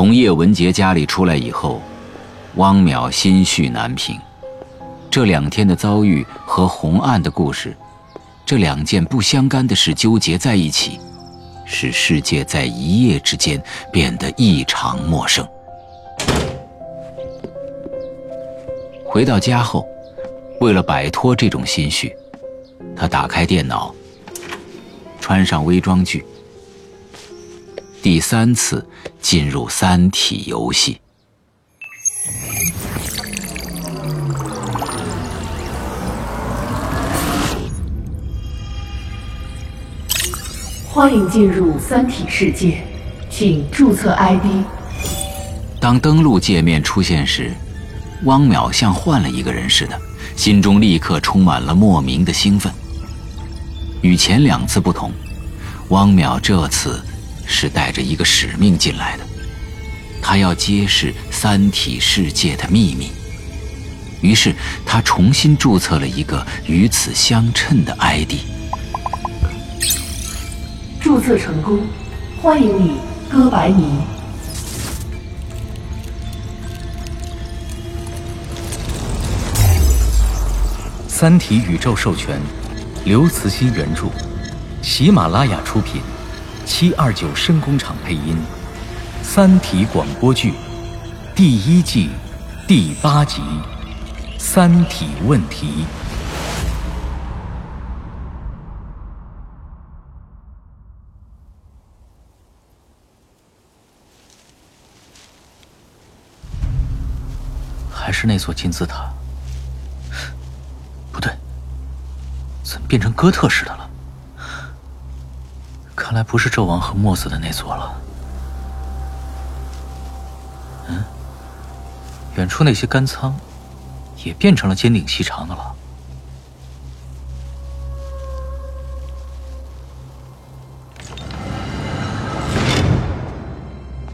从叶文洁家里出来以后，汪淼心绪难平。这两天的遭遇和红案的故事，这两件不相干的事纠结在一起，使世界在一夜之间变得异常陌生。回到家后，为了摆脱这种心绪，他打开电脑，穿上微装具。第三次进入三体游戏，欢迎进入三体世界，请注册 ID。当登录界面出现时，汪淼像换了一个人似的，心中立刻充满了莫名的兴奋。与前两次不同，汪淼这次。是带着一个使命进来的，他要揭示三体世界的秘密。于是他重新注册了一个与此相称的 ID。注册成功，欢迎你，哥白尼。三体宇宙授权，刘慈欣原著，喜马拉雅出品。七二九声工厂配音，《三体》广播剧第一季第八集《三体问题》。还是那座金字塔？不对，怎么变成哥特式的了？看来不是纣王和墨子的那座了。嗯，远处那些干仓也变成了尖顶细长的了。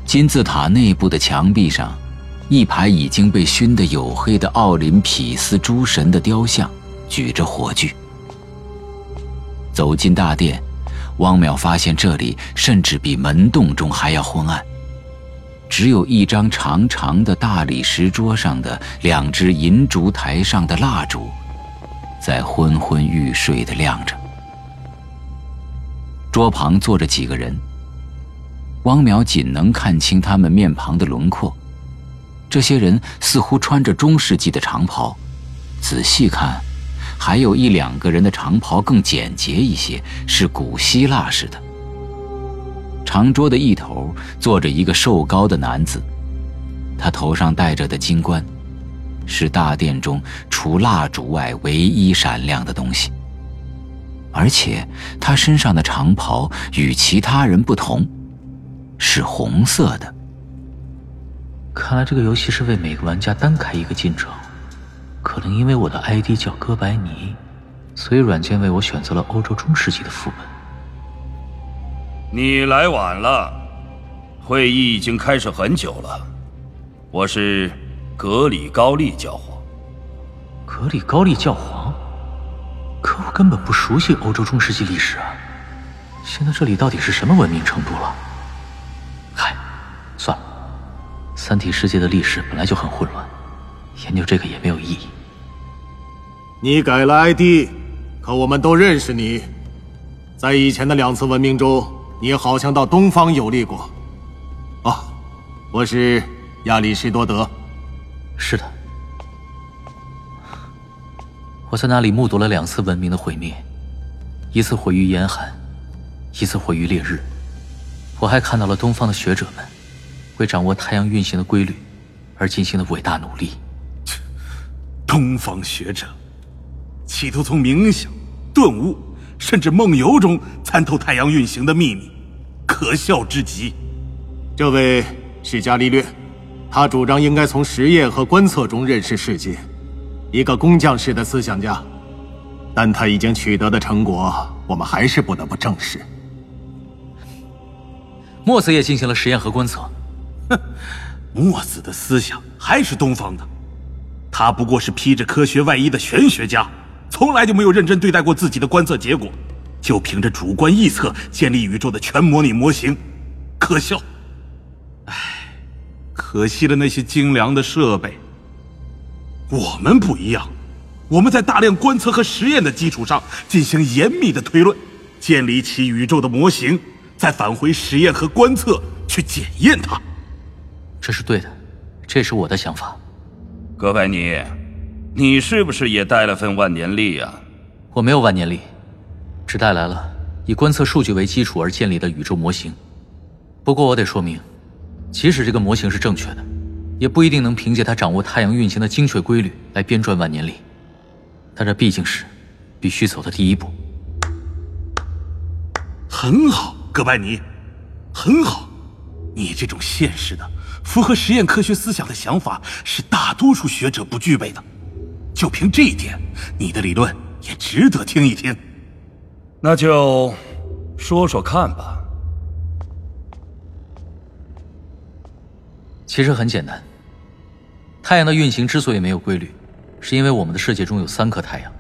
金字塔内部的墙壁上，一排已经被熏得黝黑的奥林匹斯诸神的雕像举着火炬。走进大殿。汪淼发现这里甚至比门洞中还要昏暗，只有一张长长的大理石桌上的两只银烛台上的蜡烛，在昏昏欲睡的亮着。桌旁坐着几个人，汪淼仅能看清他们面庞的轮廓。这些人似乎穿着中世纪的长袍，仔细看。还有一两个人的长袍更简洁一些，是古希腊式的。长桌的一头坐着一个瘦高的男子，他头上戴着的金冠，是大殿中除蜡烛外唯一闪亮的东西。而且他身上的长袍与其他人不同，是红色的。看来这个游戏是为每个玩家单开一个进程。可能因为我的 ID 叫哥白尼，所以软件为我选择了欧洲中世纪的副本。你来晚了，会议已经开始很久了。我是格里高利教皇。格里高利教皇？可我根本不熟悉欧洲中世纪历史啊！现在这里到底是什么文明程度了？嗨，算了，三体世界的历史本来就很混乱，研究这个也没有意义。你改了 ID，可我们都认识你。在以前的两次文明中，你好像到东方游历过。哦，我是亚里士多德。是的，我在那里目睹了两次文明的毁灭，一次毁于严寒，一次毁于烈日。我还看到了东方的学者们为掌握太阳运行的规律而进行的伟大努力。东方学者。企图从冥想、顿悟，甚至梦游中参透太阳运行的秘密，可笑之极。这位是伽利略，他主张应该从实验和观测中认识世界，一个工匠式的思想家。但他已经取得的成果，我们还是不得不正视。墨子也进行了实验和观测，哼，墨子的思想还是东方的，他不过是披着科学外衣的玄学家。从来就没有认真对待过自己的观测结果，就凭着主观臆测建立宇宙的全模拟模型，可笑。唉，可惜了那些精良的设备。我们不一样，我们在大量观测和实验的基础上进行严密的推论，建立起宇宙的模型，再返回实验和观测去检验它。这是对的，这是我的想法。哥白尼，你是不是也带了份万年历啊？我没有万年历，只带来了以观测数据为基础而建立的宇宙模型。不过我得说明，即使这个模型是正确的，也不一定能凭借它掌握太阳运行的精确规律来编撰万年历。但这毕竟是必须走的第一步。很好，哥白尼，很好。你这种现实的、符合实验科学思想的想法，是大多数学者不具备的。就凭这一点，你的理论也值得听一听。那就说说看吧。其实很简单，太阳的运行之所以没有规律，是因为我们的世界中有三颗太阳，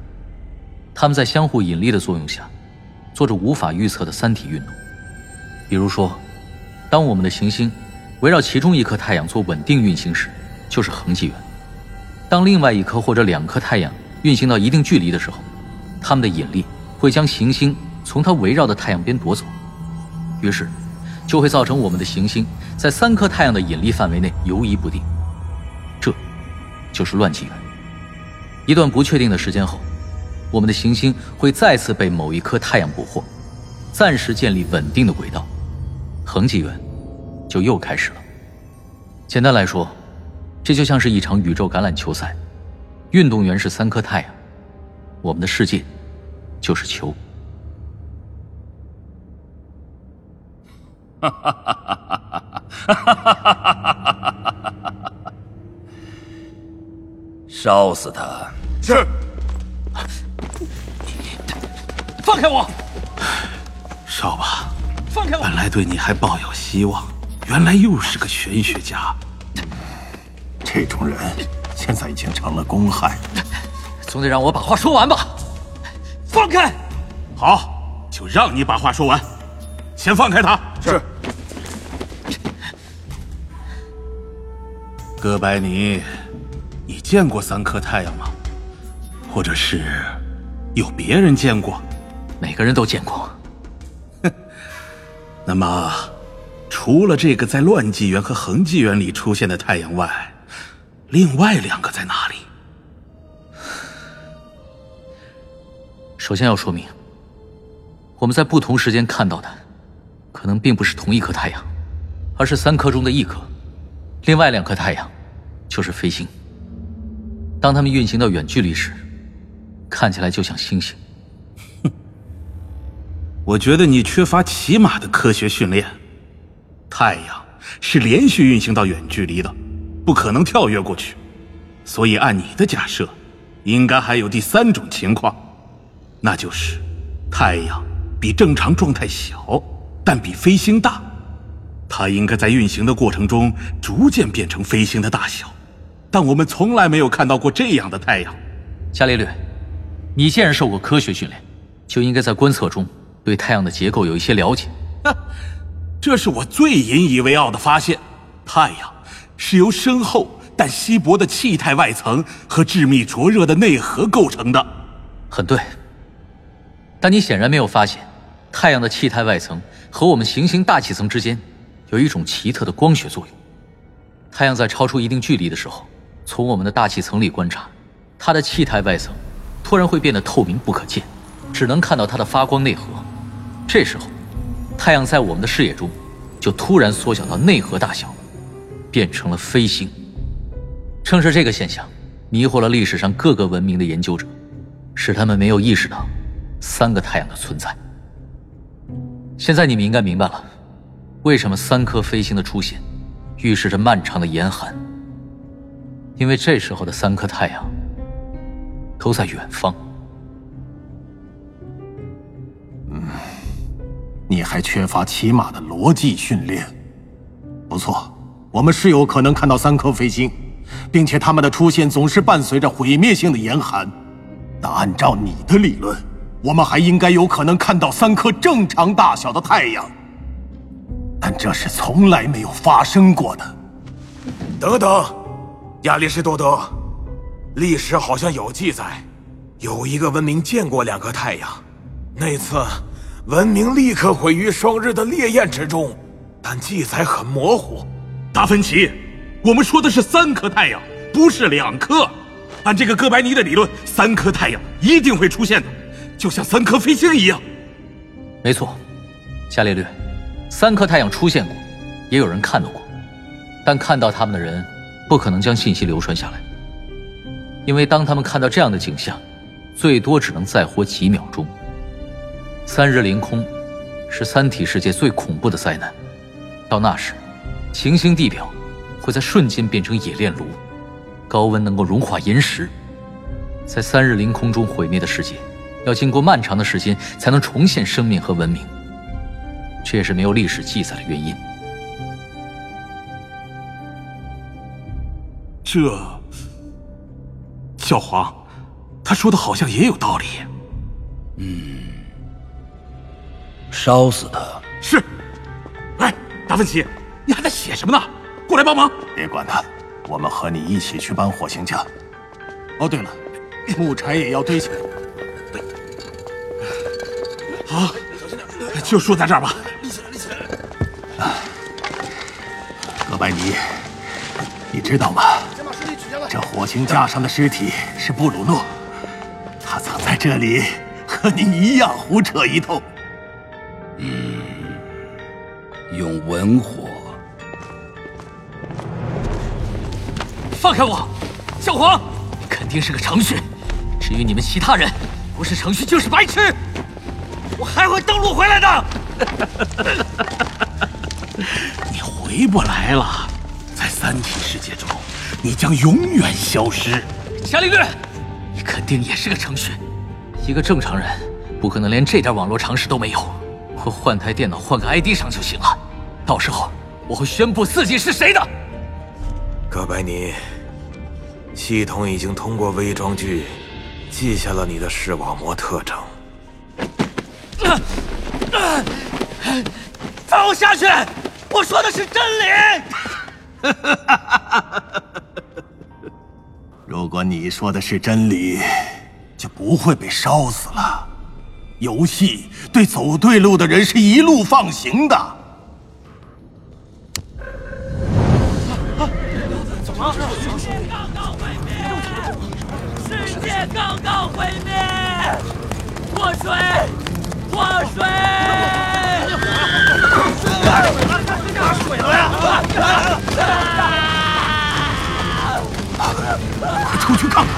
它们在相互引力的作用下，做着无法预测的三体运动。比如说。当我们的行星围绕其中一颗太阳做稳定运行时，就是恒纪元；当另外一颗或者两颗太阳运行到一定距离的时候，它们的引力会将行星从它围绕的太阳边夺走，于是就会造成我们的行星在三颗太阳的引力范围内游移不定。这，就是乱纪元。一段不确定的时间后，我们的行星会再次被某一颗太阳捕获，暂时建立稳定的轨道。恒纪元就又开始了。简单来说，这就像是一场宇宙橄榄球赛，运动员是三颗太阳，我们的世界就是球。哈哈哈哈哈哈！烧死他！是。放开我！烧吧。放开我！本来对你还抱有希望，原来又是个玄学家。这种人现在已经成了公害。总得让我把话说完吧。放开！好，就让你把话说完。先放开他。是。哥白尼，你见过三颗太阳吗？或者是有别人见过？每个人都见过。哼 那么，除了这个在乱纪元和恒纪元里出现的太阳外，另外两个在哪里？首先要说明，我们在不同时间看到的，可能并不是同一颗太阳，而是三颗中的一颗。另外两颗太阳，就是飞星。当它们运行到远距离时，看起来就像星星。哼 我觉得你缺乏起码的科学训练。太阳是连续运行到远距离的，不可能跳跃过去。所以按你的假设，应该还有第三种情况，那就是太阳比正常状态小，但比飞星大。它应该在运行的过程中逐渐变成飞星的大小，但我们从来没有看到过这样的太阳。伽利略，你既然受过科学训练，就应该在观测中。对太阳的结构有一些了解，这是我最引以为傲的发现。太阳是由深厚但稀薄的气态外层和致密灼热的内核构成的。很对，但你显然没有发现，太阳的气态外层和我们行星大气层之间有一种奇特的光学作用。太阳在超出一定距离的时候，从我们的大气层里观察，它的气态外层突然会变得透明不可见，只能看到它的发光内核。这时候，太阳在我们的视野中就突然缩小到内核大小，变成了飞星。正是这个现象，迷惑了历史上各个文明的研究者，使他们没有意识到三个太阳的存在。现在你们应该明白了，为什么三颗飞星的出现预示着漫长的严寒。因为这时候的三颗太阳都在远方。嗯你还缺乏起码的逻辑训练。不错，我们是有可能看到三颗飞星，并且它们的出现总是伴随着毁灭性的严寒。那按照你的理论，我们还应该有可能看到三颗正常大小的太阳。但这是从来没有发生过的。等等，亚里士多德，历史好像有记载，有一个文明见过两颗太阳，那次文明立刻毁于双日的烈焰之中，但记载很模糊。达芬奇，我们说的是三颗太阳，不是两颗。按这个哥白尼的理论，三颗太阳一定会出现的，就像三颗飞星一样。没错，伽利略，三颗太阳出现过，也有人看到过，但看到他们的人不可能将信息流传下来，因为当他们看到这样的景象，最多只能再活几秒钟。三日凌空是三体世界最恐怖的灾难，到那时，行星地表会在瞬间变成冶炼炉。高温能够融化岩石，在三日凌空中毁灭的世界，要经过漫长的时间才能重现生命和文明。这也是没有历史记载的原因。这，教皇，他说的好像也有道理。嗯，烧死他。是。来，达芬奇，你还在写什么呢？过来帮忙。别管他。我们和你一起去搬火星架。哦，对了，木柴也要堆起来。好，就说在这儿吧。立起来，立起来。哥白尼，你知道吗？这火星架上的尸体是布鲁诺，他曾在这里和你一样胡扯一通。嗯，用文火。放开我，小黄！你肯定是个程序。至于你们其他人，不是程序就是白痴。我还会登陆回来的。你回不来了，在三体世界中，你将永远消失。伽利略，你肯定也是个程序。一个正常人不可能连这点网络常识都没有。我换台电脑，换个 ID 上就行了。到时候我会宣布自己是谁的。哥白尼。系统已经通过伪装具记下了你的视网膜特征。放我下去！我说的是真理。如果你说的是真理，就不会被烧死了。游戏对走对路的人是一路放行的。怎么了？世界刚刚毁灭，祸水，祸水！打水了呀！快出去看看！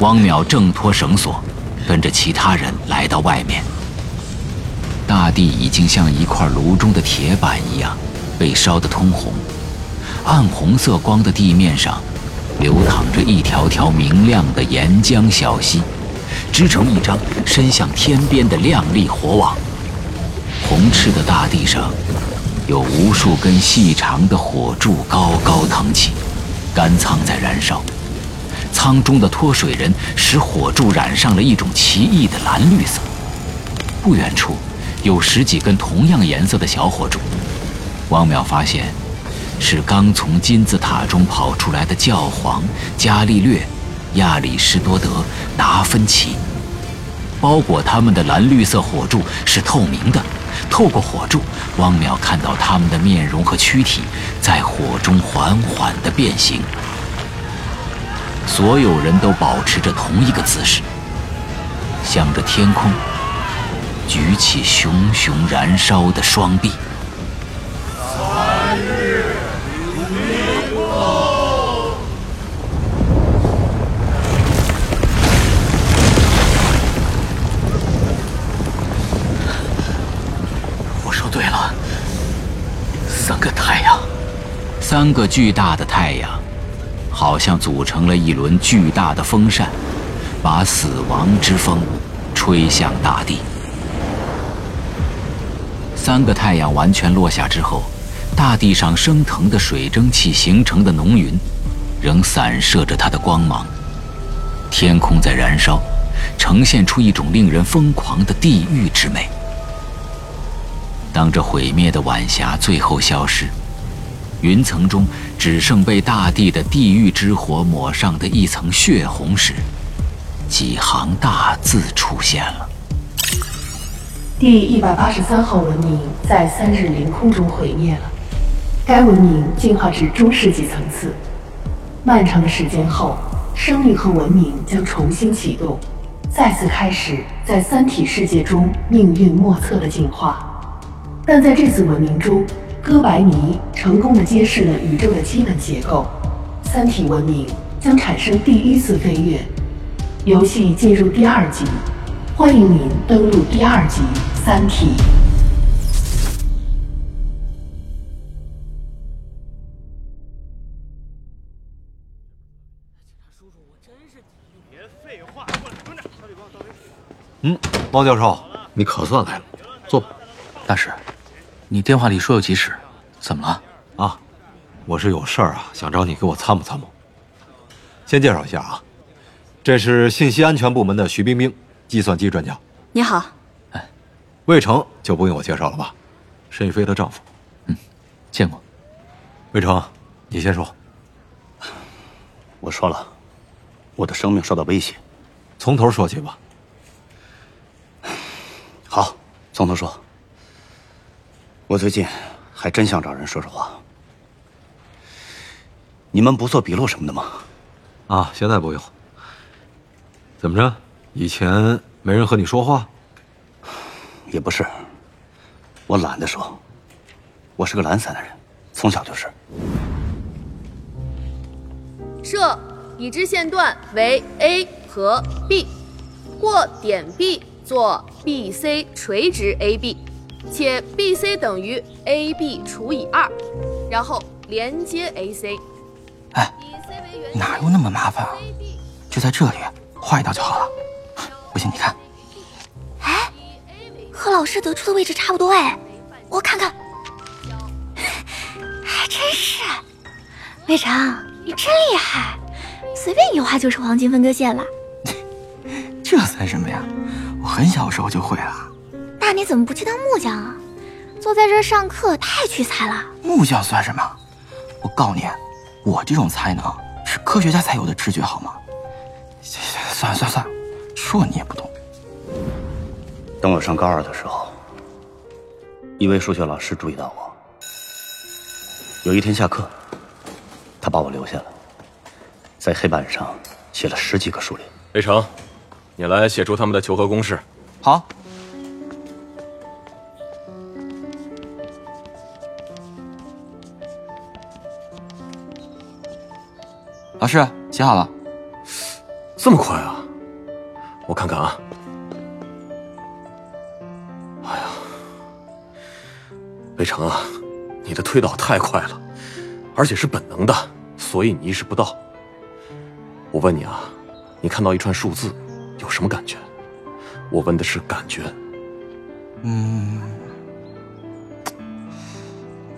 汪淼挣脱绳索，跟着其他人来到外面。大地已经像一块炉中的铁板一样。被烧得通红，暗红色光的地面上，流淌着一条条明亮的岩浆小溪，织成一张伸向天边的亮丽火网。红赤的大地上，有无数根细长的火柱高高腾起，干仓在燃烧。舱中的脱水人使火柱染上了一种奇异的蓝绿色。不远处，有十几根同样颜色的小火柱。汪淼发现，是刚从金字塔中跑出来的教皇伽利略、亚里士多德、达芬奇。包裹他们的蓝绿色火柱是透明的，透过火柱，汪淼看到他们的面容和躯体在火中缓缓地变形。所有人都保持着同一个姿势，向着天空，举起熊熊燃烧的双臂。三个巨大的太阳，好像组成了一轮巨大的风扇，把死亡之风吹向大地。三个太阳完全落下之后，大地上升腾的水蒸气形成的浓云，仍散射着它的光芒。天空在燃烧，呈现出一种令人疯狂的地狱之美。当这毁灭的晚霞最后消失，云层中只剩被大地的地狱之火抹上的一层血红时，几行大字出现了。第一百八十三号文明在三日凌空中毁灭了，该文明进化至中世纪层次。漫长的时间后，生命和文明将重新启动，再次开始在三体世界中命运莫测的进化。但在这次文明中，哥白尼成功的揭示了宇宙的基本结构，三体文明将产生第一次飞跃。游戏进入第二集，欢迎您登录第二集《三体》。嗯，猫教授，你可算来了，坐吧。大师，你电话里说有急事，怎么了？啊，我是有事儿啊，想找你给我参谋参谋。先介绍一下啊，这是信息安全部门的徐冰冰，计算机专家。你好。哎，魏成就不用我介绍了吧？申玉飞的丈夫。嗯，见过。魏成，你先说。我说了，我的生命受到威胁。从头说起吧。好，从头说。我最近还真想找人说说话。你们不做笔录什么的吗？啊，现在不用。怎么着？以前没人和你说话？也不是，我懒得说。我是个懒散的人，从小就是。设已知线段为 A 和 B，或点 B 做 BC 垂直 AB，且 BC 等于 AB 除以二，然后连接 AC。哎，哪有那么麻烦啊？就在这里画一道就好了。你看。哎，和老师得出的位置差不多哎，我看看。还真是，魏成，你真厉害，随便一画就是黄金分割线了。这算什么呀？我很小时候就会了。那你怎么不去当木匠啊？坐在这儿上课太屈才了。木匠算什么？我告诉你，我这种才能是科学家才有的直觉，好吗？算了算了算了，说你也不懂。等我上高二的时候，一位数学老师注意到我。有一天下课，他把我留下了，在黑板上写了十几个数列。魏成，你来写出他们的求和公式。好。老师写好了。这么快啊！我看看啊。哎呀，魏成啊，你的推导太快了，而且是本能的，所以你意识不到。我问你啊，你看到一串数字，有什么感觉？我问的是感觉。嗯，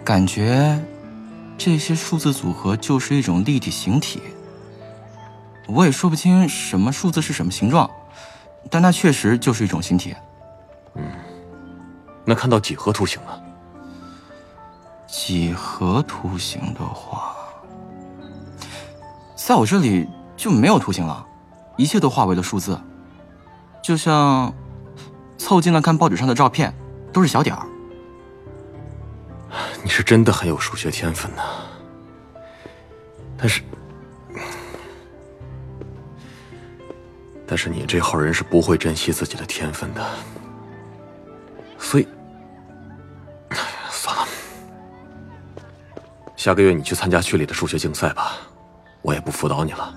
感觉这些数字组合就是一种立体形体。我也说不清什么数字是什么形状，但它确实就是一种形体。嗯，那看到几何图形呢？几何图形的话，在我这里就没有图形了，一切都化为了数字，就像凑近了看报纸上的照片，都是小点儿。你是真的很有数学天分呐，但是。但是你这号人是不会珍惜自己的天分的，所以，算了。下个月你去参加区里的数学竞赛吧，我也不辅导你了。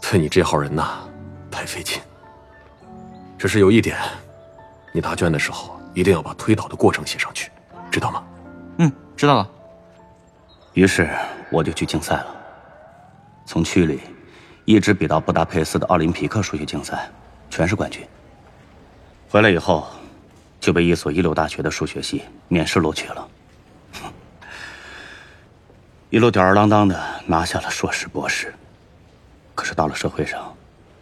对你这号人呐，太费劲。只是有一点，你答卷的时候一定要把推导的过程写上去，知道吗？嗯，知道了。于是我就去竞赛了，从区里。一直比到布达佩斯的奥林匹克数学竞赛，全是冠军。回来以后，就被一所一流大学的数学系面试录取了，一路吊儿郎当的拿下了硕士、博士。可是到了社会上，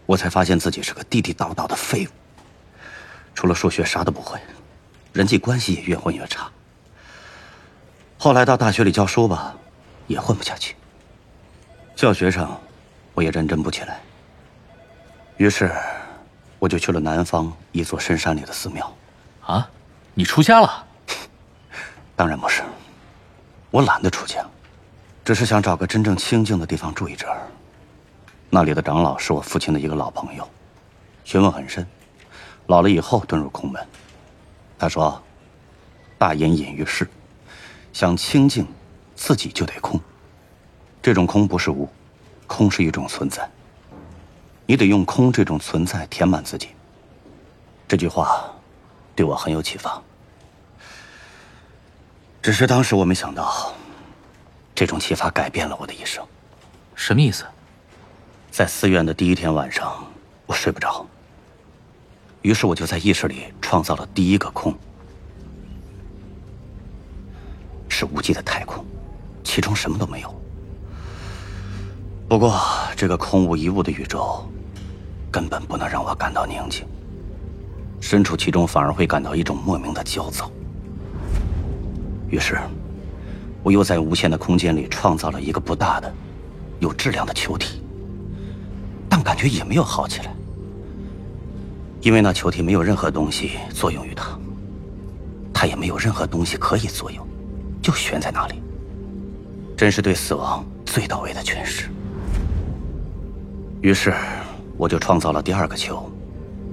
我才发现自己是个地地道道的废物，除了数学啥都不会，人际关系也越混越差。后来到大学里教书吧，也混不下去。教学上，我也认真不起来。于是，我就去了南方一座深山里的寺庙。啊，你出家了？当然不是，我懒得出家，只是想找个真正清静的地方住一阵儿。那里的长老是我父亲的一个老朋友，学问很深，老了以后遁入空门。他说：“大隐隐于世，想清静，自己就得空。这种空不是无，空是一种存在。你得用空这种存在填满自己。”这句话对我很有启发。只是当时我没想到，这种启发改变了我的一生。什么意思？在寺院的第一天晚上，我睡不着。于是我就在意识里创造了第一个空，是无际的太空，其中什么都没有。不过，这个空无一物的宇宙，根本不能让我感到宁静。身处其中，反而会感到一种莫名的焦躁。于是，我又在无限的空间里创造了一个不大的、有质量的球体，但感觉也没有好起来，因为那球体没有任何东西作用于它，它也没有任何东西可以作用，就悬在那里。真是对死亡最到位的诠释。于是，我就创造了第二个球，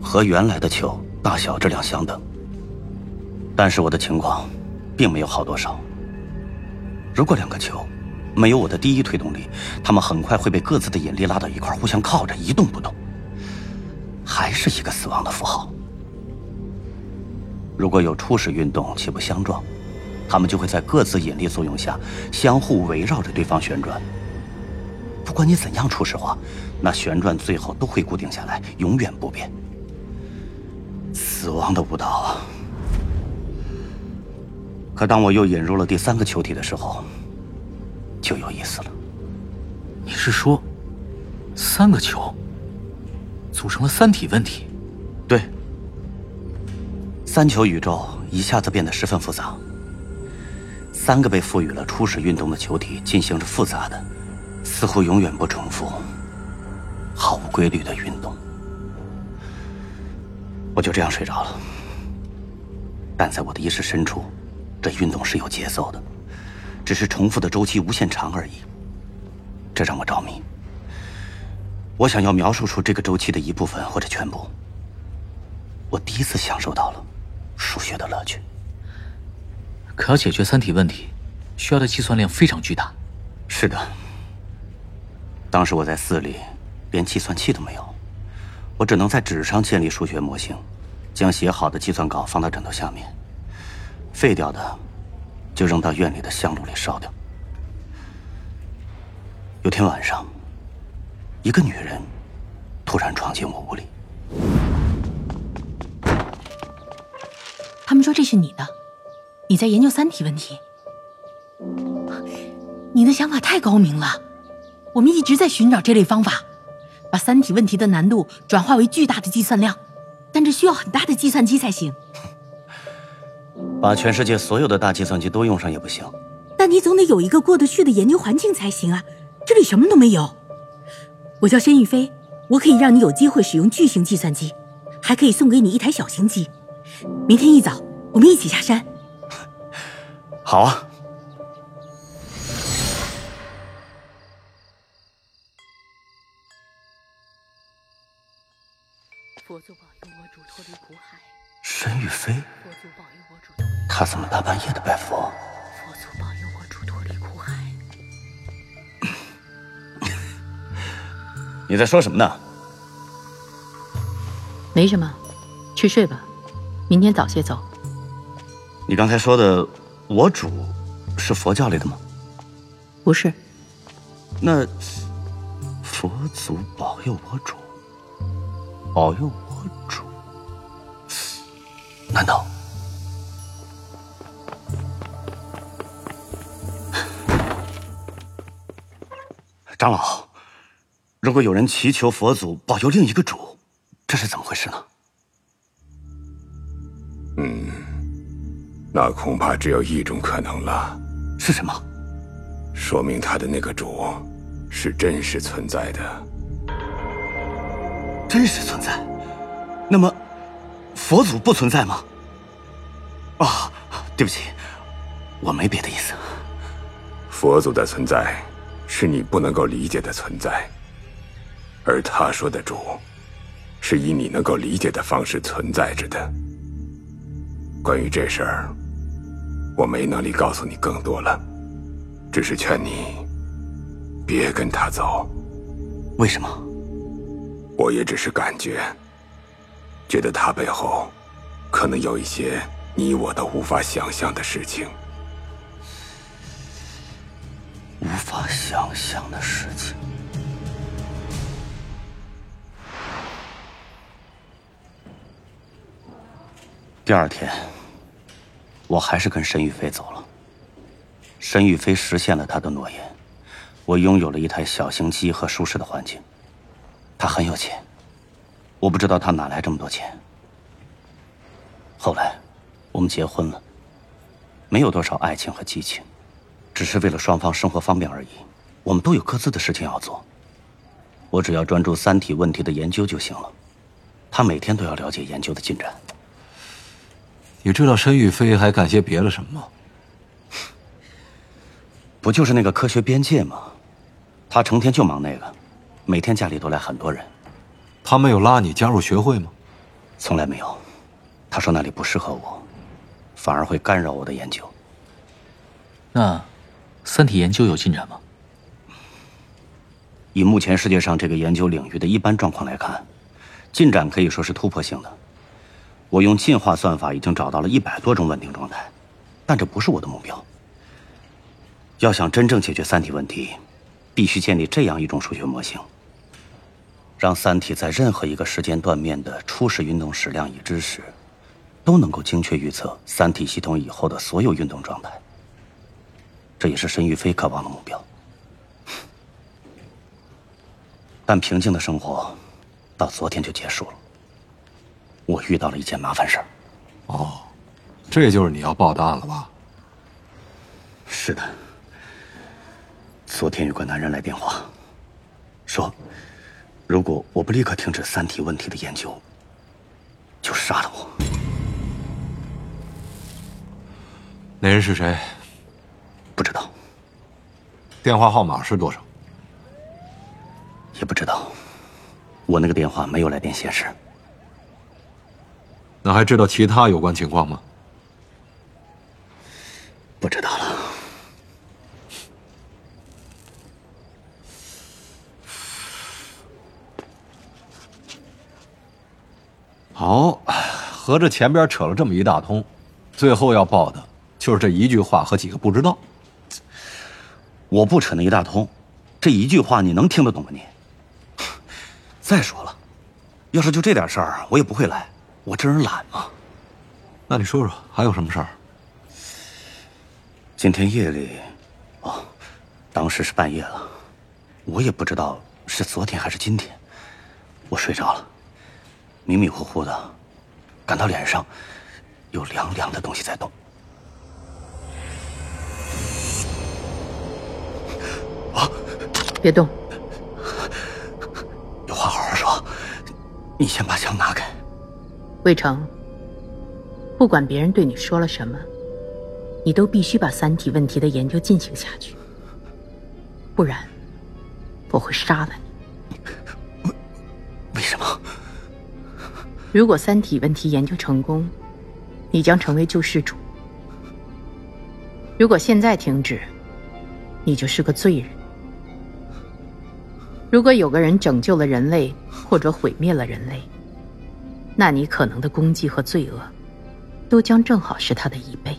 和原来的球大小、质量相等。但是我的情况。并没有好多少。如果两个球没有我的第一推动力，它们很快会被各自的引力拉到一块，互相靠着一动不动，还是一个死亡的符号。如果有初始运动且不相撞，它们就会在各自引力作用下相互围绕着对方旋转。不管你怎样初始化，那旋转最后都会固定下来，永远不变。死亡的舞蹈！可当我又引入了第三个球体的时候，就有意思了。你是说，三个球组成了三体问题？对，三球宇宙一下子变得十分复杂。三个被赋予了初始运动的球体进行着复杂的、似乎永远不重复、规律的运动。我就这样睡着了，但在我的意识深处。这运动是有节奏的，只是重复的周期无限长而已。这让我着迷。我想要描述出这个周期的一部分或者全部。我第一次享受到了数学的乐趣。可要解决三体问题，需要的计算量非常巨大。是的。当时我在寺里，连计算器都没有，我只能在纸上建立数学模型，将写好的计算稿放到枕头下面。废掉的，就扔到院里的香炉里烧掉。有天晚上，一个女人突然闯进我屋里。他们说这是你的，你在研究三体问题。你的想法太高明了，我们一直在寻找这类方法，把三体问题的难度转化为巨大的计算量，但这需要很大的计算机才行。把全世界所有的大计算机都用上也不行，但你总得有一个过得去的研究环境才行啊！这里什么都没有。我叫申玉飞，我可以让你有机会使用巨型计算机，还可以送给你一台小型机。明天一早，我们一起下山。好啊。申玉飞。他怎么大半夜的拜佛？佛祖保佑我主脱离苦海。你在说什么呢？没什么，去睡吧，明天早些走。你刚才说的“我主”是佛教里的吗？不是。那佛祖保佑我主，保佑我主，难道？长老，如果有人祈求佛祖保佑另一个主，这是怎么回事呢？嗯，那恐怕只有一种可能了。是什么？说明他的那个主是真实存在的。真实存在？那么佛祖不存在吗？啊，对不起，我没别的意思。佛祖的存在是你不能够理解的存在，而他说的主是以你能够理解的方式存在着的。关于这事儿，我没能力告诉你更多了，只是劝你别跟他走。为什么？我也只是感觉，觉得他背后可能有一些你我都无法想象的事情。无法想象的事情。第二天，我还是跟沈玉飞走了。沈玉飞实现了他的诺言，我拥有了一台小型机和舒适的环境。他很有钱，我不知道他哪来这么多钱。后来，我们结婚了，没有多少爱情和激情，只是为了双方生活方便而已。我们都有各自的事情要做，我只要专注三体问题的研究就行了。他每天都要了解研究的进展。你知道申玉飞还干些别的什么吗？不就是那个科学边界吗？他成天就忙那个，每天家里都来很多人。他没有拉你加入学会吗？从来没有。他说那里不适合我，反而会干扰我的研究。那，三体研究有进展吗？以目前世界上这个研究领域的一般状况来看，进展可以说是突破性的。我用进化算法已经找到了一百多种稳定状态，但这不是我的目标。要想真正解决三体问题，必须建立这样一种数学模型，让三体在任何一个时间断面的初始运动矢量已知时，都能够精确预测三体系统以后的所有运动状态。这也是申玉飞渴望的目标。但平静的生活，到昨天就结束了。我遇到了一件麻烦事儿。哦，这就是你要报的案了吧？是的。昨天有个男人来电话，说，如果我不立刻停止三体问题的研究，就杀了我。那人是谁？不知道。电话号码是多少？也不知道。我那个电话没有来电显示。那还知道其他有关情况吗？不知道了。好，合着前边扯了这么一大通，最后要报的就是这一句话和几个不知道。我不扯那一大通，这一句话你能听得懂吗？你。再说了，要是就这点事儿，我也不会来。我这人懒嘛。那你说说还有什么事儿？今天夜里，哦，当时是半夜了，我也不知道是昨天还是今天，我睡着了，迷迷糊糊的，感到脸上有凉凉的东西在动。啊！别动。有话好好说，你先把枪拿开。魏成，不管别人对你说了什么，你都必须把三体问题的研究进行下去，不然我会杀了你。如果三体问题研究成功，你将成为救世主；如果现在停止，你就是个罪人。如果有个人拯救了人类，或者毁灭了人类，那你可能的功绩和罪恶，都将正好是他的一倍。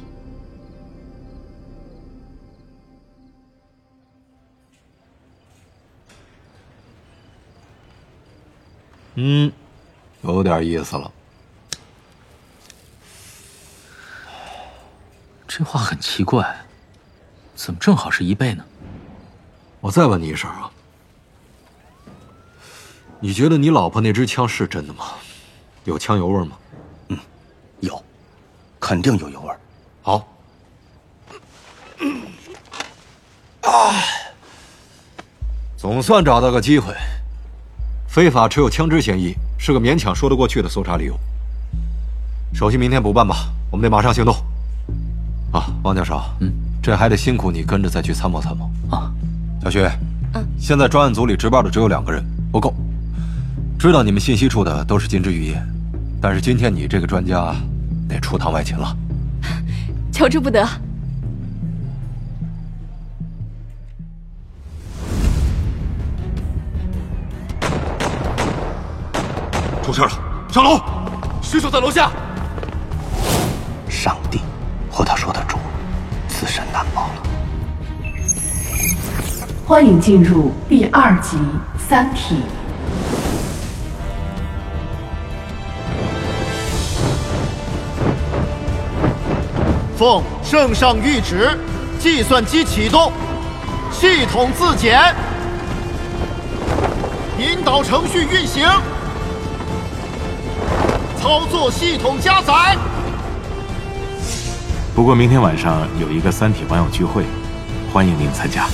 嗯，有点意思了。这话很奇怪，怎么正好是一倍呢？我再问你一声啊，你觉得你老婆那支枪是真的吗？有枪油味吗？嗯，有，肯定有油味。好。啊，总算找到个机会。非法持有枪支嫌疑是个勉强说得过去的搜查理由。手续明天补办吧，我们得马上行动。啊，王教授，嗯，这还得辛苦你跟着再去参谋参谋啊。小徐，嗯，现在专案组里值班的只有两个人，不够。知道你们信息处的都是金枝玉叶，但是今天你这个专家得出趟外勤了。求之不得。事了，上楼！尸首在楼下。上帝或他说的主，自身难保了。欢迎进入第二集《三体》。奉圣上谕旨，计算机启动，系统自检，引导程序运行。操作系统加载。不过明天晚上有一个三体网友聚会，欢迎您参加。